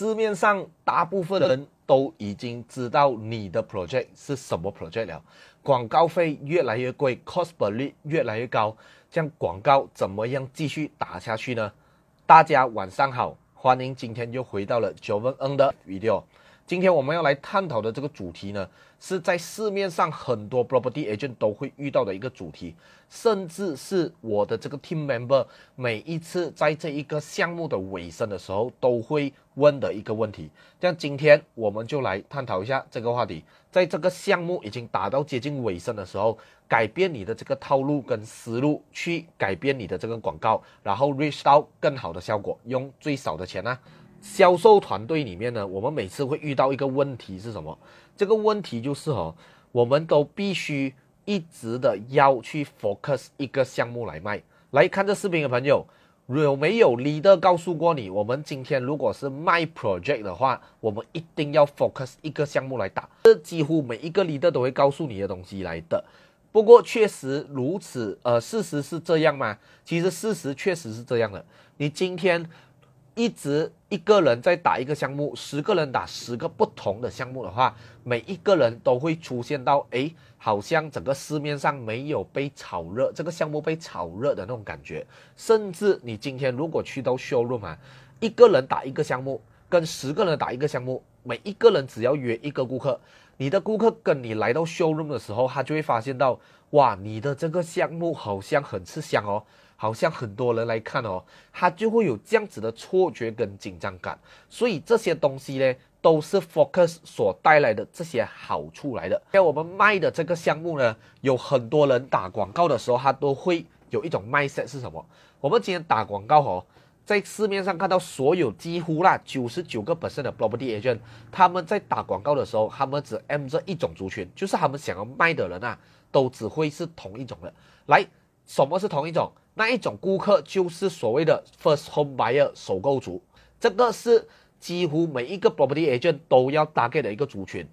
市面上大部分人都已经知道你的 project 是什么 project 了，广告费越来越贵，cost per lead 越来越高，这样广告怎么样继续打下去呢？大家晚上好，欢迎今天又回到了九问 N 的 video。今天我们要来探讨的这个主题呢，是在市面上很多 property agent 都会遇到的一个主题，甚至是我的这个 team member 每一次在这一个项目的尾声的时候都会问的一个问题。这样今天我们就来探讨一下这个话题，在这个项目已经达到接近尾声的时候，改变你的这个套路跟思路，去改变你的这个广告，然后 reach 到更好的效果，用最少的钱呢？销售团队里面呢，我们每次会遇到一个问题是什么？这个问题就是哦，我们都必须一直的要去 focus 一个项目来卖。来看这视频的朋友，有没有 leader 告诉过你，我们今天如果是卖 project 的话，我们一定要 focus 一个项目来打。这几乎每一个 leader 都会告诉你的东西来的。不过确实如此，呃，事实是这样吗？其实事实确实是这样的。你今天。一直一个人在打一个项目，十个人打十个不同的项目的话，每一个人都会出现到，哎，好像整个市面上没有被炒热，这个项目被炒热的那种感觉。甚至你今天如果去到 showroom 啊，一个人打一个项目，跟十个人打一个项目，每一个人只要约一个顾客，你的顾客跟你来到 showroom 的时候，他就会发现到，哇，你的这个项目好像很吃香哦。好像很多人来看哦，他就会有这样子的错觉跟紧张感，所以这些东西呢，都是 focus 所带来的这些好处来的。在我们卖的这个项目呢，有很多人打广告的时候，他都会有一种 mindset 是什么？我们今天打广告哦，在市面上看到所有几乎啦九十九个 percent 的 property agent，他们在打广告的时候，他们只 M 这一种族群，就是他们想要卖的人啊，都只会是同一种的。来，什么是同一种？那一种顾客就是所谓的 first home buyer 首购族，这个是几乎每一个 property agent 都要 target 的一个族群，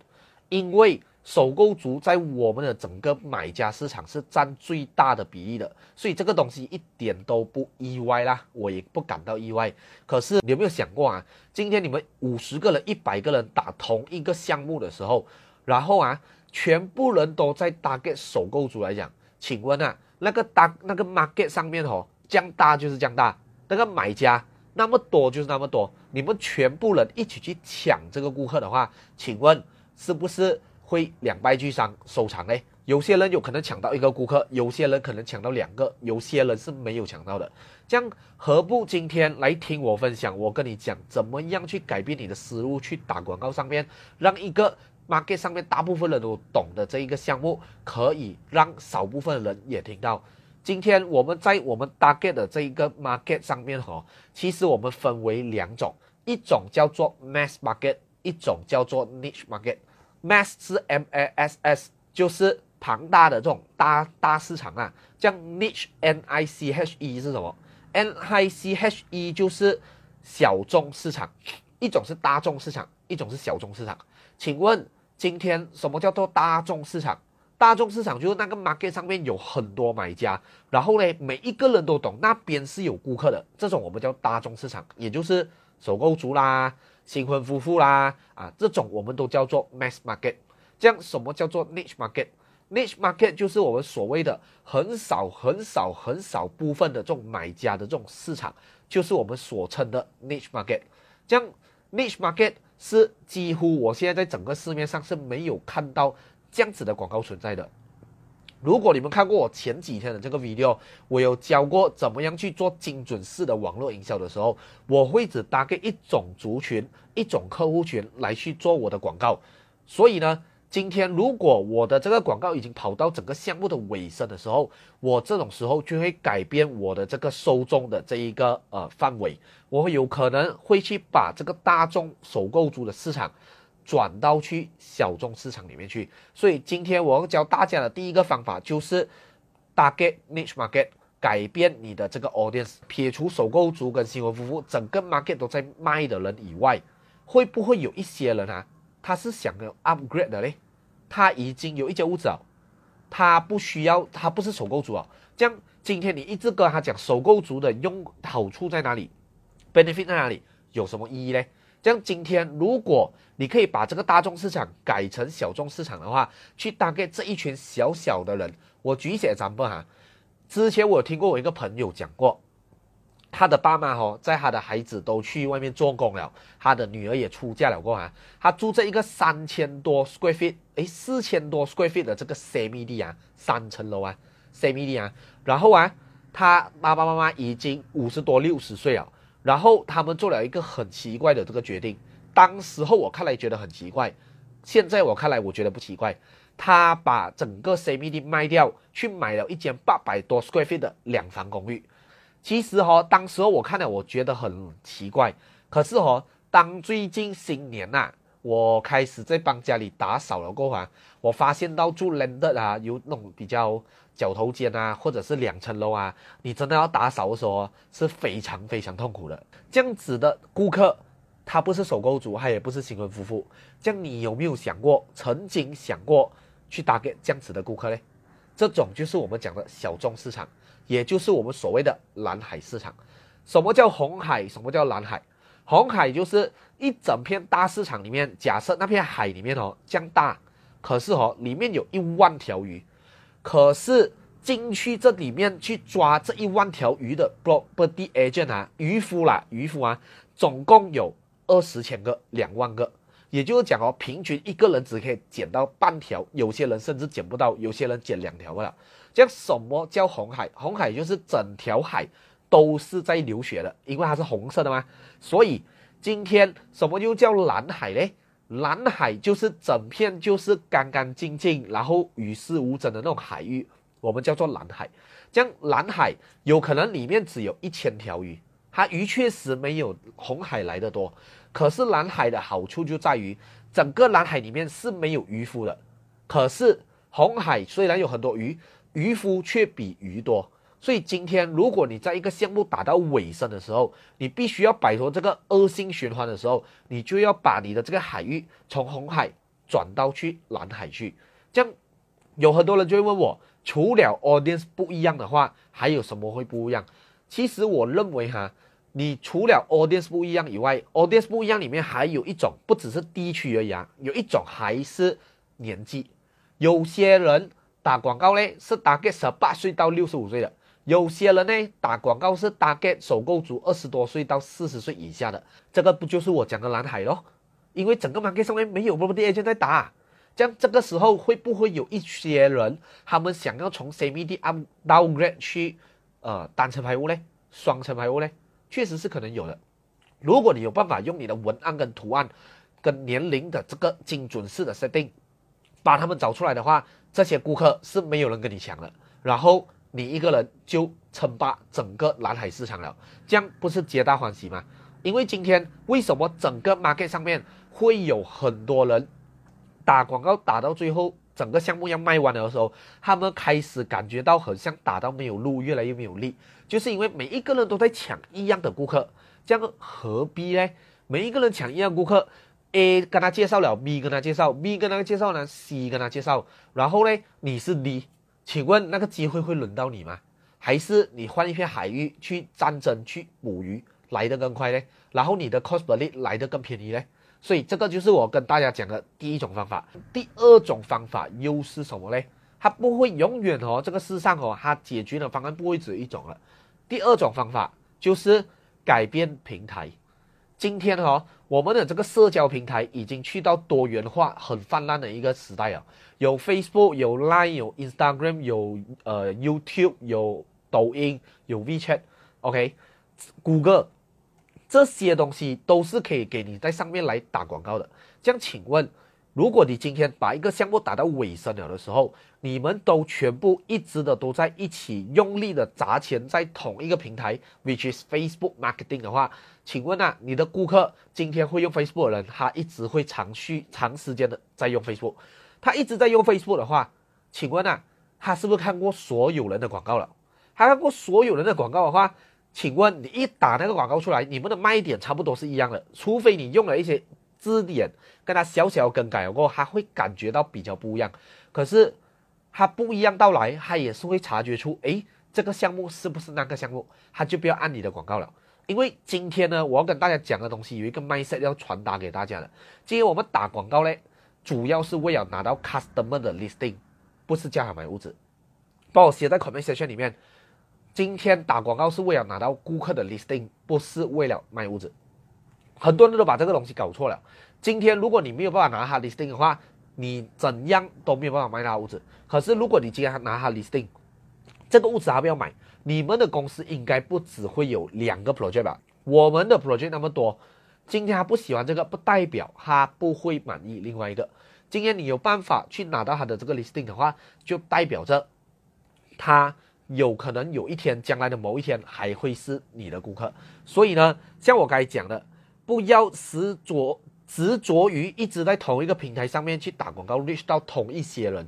因为首购族在我们的整个买家市场是占最大的比例的，所以这个东西一点都不意外啦，我也不感到意外。可是你有没有想过啊？今天你们五十个人、一百个人打同一个项目的时候，然后啊，全部人都在 target 首购族来讲，请问啊？那个当那个 market 上面哦，降大就是降大，那个买家那么多就是那么多，你们全部人一起去抢这个顾客的话，请问是不是会两败俱伤收场呢？有些人有可能抢到一个顾客，有些人可能抢到两个，有些人是没有抢到的。这样何不今天来听我分享？我跟你讲怎么样去改变你的思路，去打广告上面，让一个。Market 上面大部分人都懂的这一个项目，可以让少部分人也听到。今天我们在我们搭建的这一个 market 上面哈，其实我们分为两种，一种叫做 mass market，一种叫做 niche market。mass 是 M A S S，就是庞大的这种大大市场啊。像 niche N I C H E 是什么？N I C H E 就是小众市场，一种是大众市场，一种是小众市场。请问？今天什么叫做大众市场？大众市场就是那个 market 上面有很多买家，然后呢，每一个人都懂那边是有顾客的，这种我们叫大众市场，也就是首购族啦、新婚夫妇啦啊，这种我们都叫做 mass market。这样什么叫做 niche market？niche market 就是我们所谓的很少、很少、很少部分的这种买家的这种市场，就是我们所称的 niche market。这样 niche market。是几乎我现在在整个市面上是没有看到这样子的广告存在的。如果你们看过我前几天的这个 video，我有教过怎么样去做精准式的网络营销的时候，我会只搭配一种族群、一种客户群来去做我的广告。所以呢。今天如果我的这个广告已经跑到整个项目的尾声的时候，我这种时候就会改变我的这个受众的这一个呃范围，我会有可能会去把这个大众首购族的市场转到去小众市场里面去。所以今天我要教大家的第一个方法就是 target niche market，改变你的这个 audience，撇除首购族跟新婚夫妇，整个 market 都在卖的人以外，会不会有一些人啊？他是想要 upgrade 的嘞，他已经有一间屋子了，他不需要，他不是首购族啊。这样，今天你一直跟他讲首购族的用好处在哪里，benefit 在哪里，有什么意义呢？这样今天如果你可以把这个大众市场改成小众市场的话，去大概这一群小小的人，我举一些例子哈。之前我听过我一个朋友讲过，他的爸妈哦，在他的孩子都去外面做工了，他的女儿也出嫁了过啊，他住在一个三千多 square feet，哎，四千多 square feet 的这个 semi 地啊，三层楼啊，semi 地啊，然后啊，他爸爸妈妈已经五十多六十岁了，然后他们做了一个很奇怪的这个决定。当时候我看来觉得很奇怪，现在我看来我觉得不奇怪。他把整个 CBD 卖掉，去买了一间八百多 square feet 的两房公寓。其实哈，当时候我看了，我觉得很奇怪。可是哈，当最近新年呐，我开始在帮家里打扫了过后啊，我发现到住 landed 啊，有那种比较角头间啊，或者是两层楼啊，你真的要打扫的时候是非常非常痛苦的。这样子的顾客。他不是首购族，他也不是新婚夫妇，这样你有没有想过，曾经想过去打给这样子的顾客呢？这种就是我们讲的小众市场，也就是我们所谓的蓝海市场。什么叫红海？什么叫蓝海？红海就是一整片大市场里面，假设那片海里面哦这样大，可是哦里面有一万条鱼，可是进去这里面去抓这一万条鱼的 property agent 啊，渔夫啦，渔夫啊，总共有。二十千个，两万个，也就是讲哦，平均一个人只可以捡到半条，有些人甚至捡不到，有些人捡两条了。这样什么叫红海？红海就是整条海都是在流血的，因为它是红色的嘛。所以今天什么又叫蓝海呢？蓝海就是整片就是干干净净，然后与世无争的那种海域，我们叫做蓝海。这样蓝海有可能里面只有一千条鱼。它鱼确实没有红海来的多，可是蓝海的好处就在于，整个蓝海里面是没有渔夫的。可是红海虽然有很多鱼，渔夫却比鱼多。所以今天如果你在一个项目打到尾声的时候，你必须要摆脱这个恶性循环的时候，你就要把你的这个海域从红海转到去蓝海去。这样有很多人就会问我，除了 audience 不一样的话，还有什么会不一样？其实我认为哈。你除了 audience 不一样以外，audience 不一样里面还有一种，不只是地区而已啊，有一种还是年纪。有些人打广告呢是打给十八岁到六十五岁的，有些人呢打广告是打给首购族二十多岁到四十岁以下的。这个不就是我讲的蓝海咯？因为整个 market 上面没有 property agent 在打，这样这个时候会不会有一些人他们想要从 CBD up downgrade 去呃单层排屋呢？双层排屋呢？确实是可能有的。如果你有办法用你的文案跟图案，跟年龄的这个精准式的设定，把他们找出来的话，这些顾客是没有人跟你抢的。然后你一个人就称霸整个蓝海市场了，这样不是皆大欢喜吗？因为今天为什么整个 market 上面会有很多人打广告打到最后，整个项目要卖完的时候，他们开始感觉到很像打到没有路，越来越没有力。就是因为每一个人都在抢一样的顾客，这样何必呢？每一个人抢一样顾客，A 跟他介绍了，B 跟他介绍，B 跟他介绍呢，C 跟他介绍，然后呢，你是 D，请问那个机会会轮到你吗？还是你换一片海域去战争去捕鱼来得更快呢？然后你的 cost per lead 来得更便宜呢？所以这个就是我跟大家讲的第一种方法。第二种方法又是什么呢？它不会永远哦，这个世上哦，它解决的方案不会只有一种了。第二种方法就是改变平台。今天哦，我们的这个社交平台已经去到多元化、很泛滥的一个时代啊。有 Facebook，有 Line，有 Instagram，有呃 YouTube，有抖音，有 WeChat，OK，谷歌这些东西都是可以给你在上面来打广告的。这样，请问？如果你今天把一个项目打到尾声了的时候，你们都全部一直的都在一起用力的砸钱在同一个平台，which is Facebook marketing 的话，请问啊，你的顾客今天会用 Facebook 的人，他一直会长续长时间的在用 Facebook，他一直在用 Facebook 的话，请问啊，他是不是看过所有人的广告了？他看过所有人的广告的话，请问你一打那个广告出来，你们的卖点差不多是一样的，除非你用了一些。字典跟他小小更改过后，他会感觉到比较不一样。可是他不一样到来，他也是会察觉出，哎，这个项目是不是那个项目？他就不要按你的广告了，因为今天呢，我要跟大家讲的东西有一个 mindset 要传达给大家的。今天我们打广告嘞，主要是为了拿到 customer 的 listing，不是叫他买屋子。帮我写在 comment section 里面。今天打广告是为了拿到顾客的 listing，不是为了卖屋子。很多人都把这个东西搞错了。今天如果你没有办法拿他 listing 的话，你怎样都没有办法卖他屋子。可是如果你今天拿他 listing，这个屋子还不要买，你们的公司应该不只会有两个 project 吧？我们的 project 那么多，今天他不喜欢这个，不代表他不会满意另外一个。今天你有办法去拿到他的这个 listing 的话，就代表着他。有可能有一天，将来的某一天还会是你的顾客。所以呢，像我刚才讲的，不要执着执着于一直在同一个平台上面去打广告，reach 到同一些人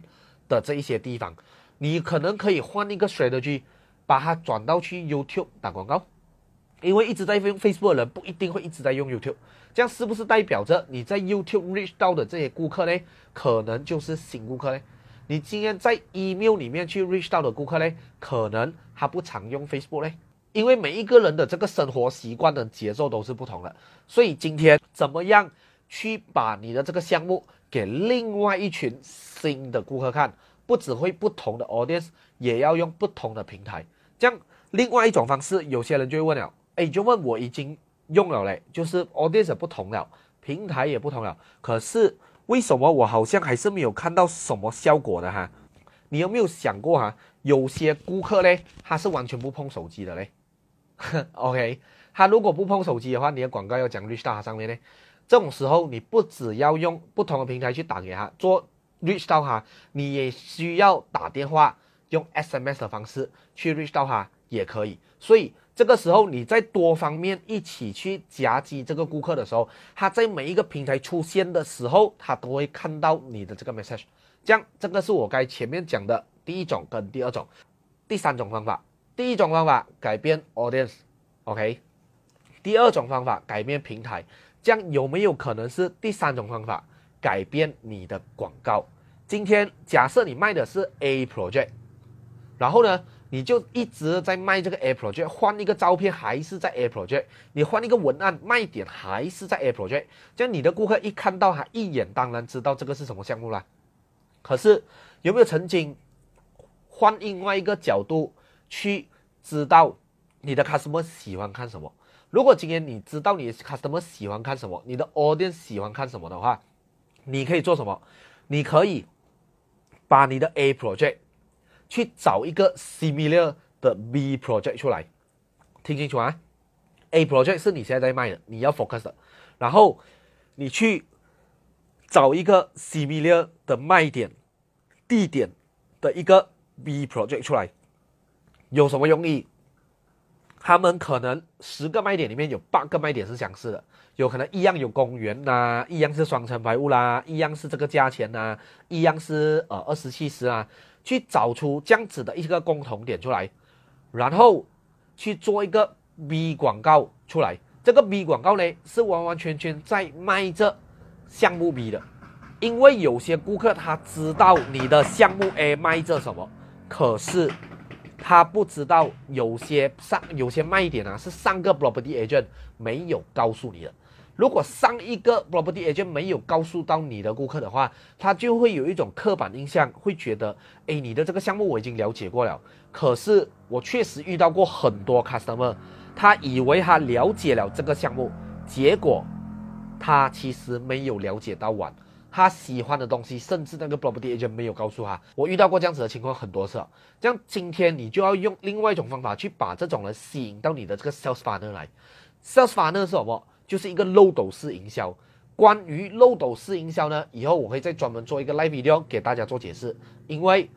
的这一些地方。你可能可以换一个 strategy，把它转到去 YouTube 打广告。因为一直在用 Facebook 的人不一定会一直在用 YouTube，这样是不是代表着你在 YouTube reach 到的这些顾客呢？可能就是新顾客呢？你今天在 email 里面去 reach 到的顾客呢，可能他不常用 Facebook 呢，因为每一个人的这个生活习惯的节奏都是不同的，所以今天怎么样去把你的这个项目给另外一群新的顾客看，不只会不同的 audience，也要用不同的平台。这样另外一种方式，有些人就会问了，哎，就问我已经用了嘞，就是 audience 不同了，平台也不同了，可是。为什么我好像还是没有看到什么效果的哈？你有没有想过哈？有些顾客嘞，他是完全不碰手机的嘞。OK，他如果不碰手机的话，你的广告要讲 reach 到他上面呢？这种时候，你不只要用不同的平台去打给他做 reach 到他，你也需要打电话用 SMS 的方式去 reach 到他也可以。所以。这个时候，你在多方面一起去夹击这个顾客的时候，他在每一个平台出现的时候，他都会看到你的这个 message。这样，这个是我该前面讲的第一种跟第二种，第三种方法。第一种方法改变 audience，OK。第二种方法改变平台，这样有没有可能是第三种方法改变你的广告？今天假设你卖的是 A project，然后呢？你就一直在卖这个 A project，换一个照片还是在 A project，你换一个文案卖点还是在 A project，这样你的顾客一看到他一眼当然知道这个是什么项目了。可是有没有曾经换另外一个角度去知道你的 customer 喜欢看什么？如果今天你知道你的 customer 喜欢看什么，你的 audience 喜欢看什么的话，你可以做什么？你可以把你的 A project。去找一个 similar 的 B project 出来，听清楚啊！A project 是你现在在卖的，你要 focus 的，然后你去找一个 similar 的卖点、地点的一个 B project 出来，有什么用意？他们可能十个卖点里面有八个卖点是相似的，有可能一样有公园呐，一样是双层排屋啦，一样是这个价钱呐，一样是呃二十七十啊。去找出这样子的一个共同点出来，然后去做一个 B 广告出来。这个 B 广告呢，是完完全全在卖这项目 B 的。因为有些顾客他知道你的项目 A 卖这什么，可是他不知道有些上有些卖点啊，是上个 property agent 没有告诉你的。如果上一个 property agent 没有告诉到你的顾客的话，他就会有一种刻板印象，会觉得，哎，你的这个项目我已经了解过了。可是我确实遇到过很多 customer，他以为他了解了这个项目，结果他其实没有了解到完。他喜欢的东西，甚至那个 property agent 没有告诉他。我遇到过这样子的情况很多次。这样今天你就要用另外一种方法去把这种人吸引到你的这个 sales partner 来。sales partner 是什么？就是一个漏斗式营销。关于漏斗式营销呢，以后我会再专门做一个 live video 给大家做解释。因为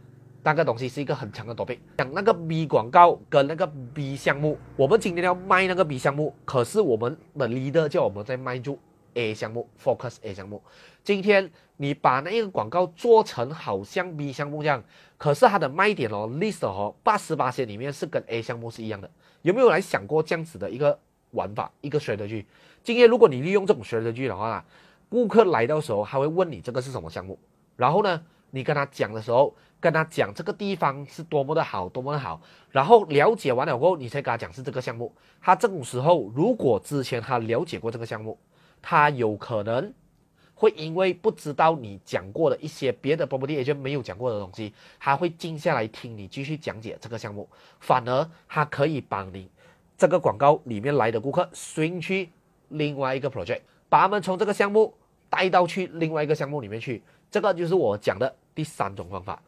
那个东西是一个很强的 topic，讲那个 B 广告跟那个 B 项目，我们今天要卖那个 B 项目，可是我们的 leader 叫我们在卖住 A 项目，focus A 项目。今天你把那一个广告做成好像 B 项目这样，可是它的卖点哦，list 哦，八十八些里面是跟 A 项目是一样的。有没有来想过这样子的一个玩法，一个噱头剧今天如果你利用这种噱头剧的话，顾客来到时候，他会问你这个是什么项目，然后呢，你跟他讲的时候，跟他讲这个地方是多么的好，多么的好，然后了解完了过后，你才跟他讲是这个项目。他这种时候，如果之前他了解过这个项目，他有可能会因为不知道你讲过的一些别的 property agent 没有讲过的东西，他会静下来听你继续讲解这个项目，反而他可以帮你这个广告里面来的顾客 swing 去另外一个 project，把他们从这个项目带到去另外一个项目里面去。这个就是我讲的第三种方法。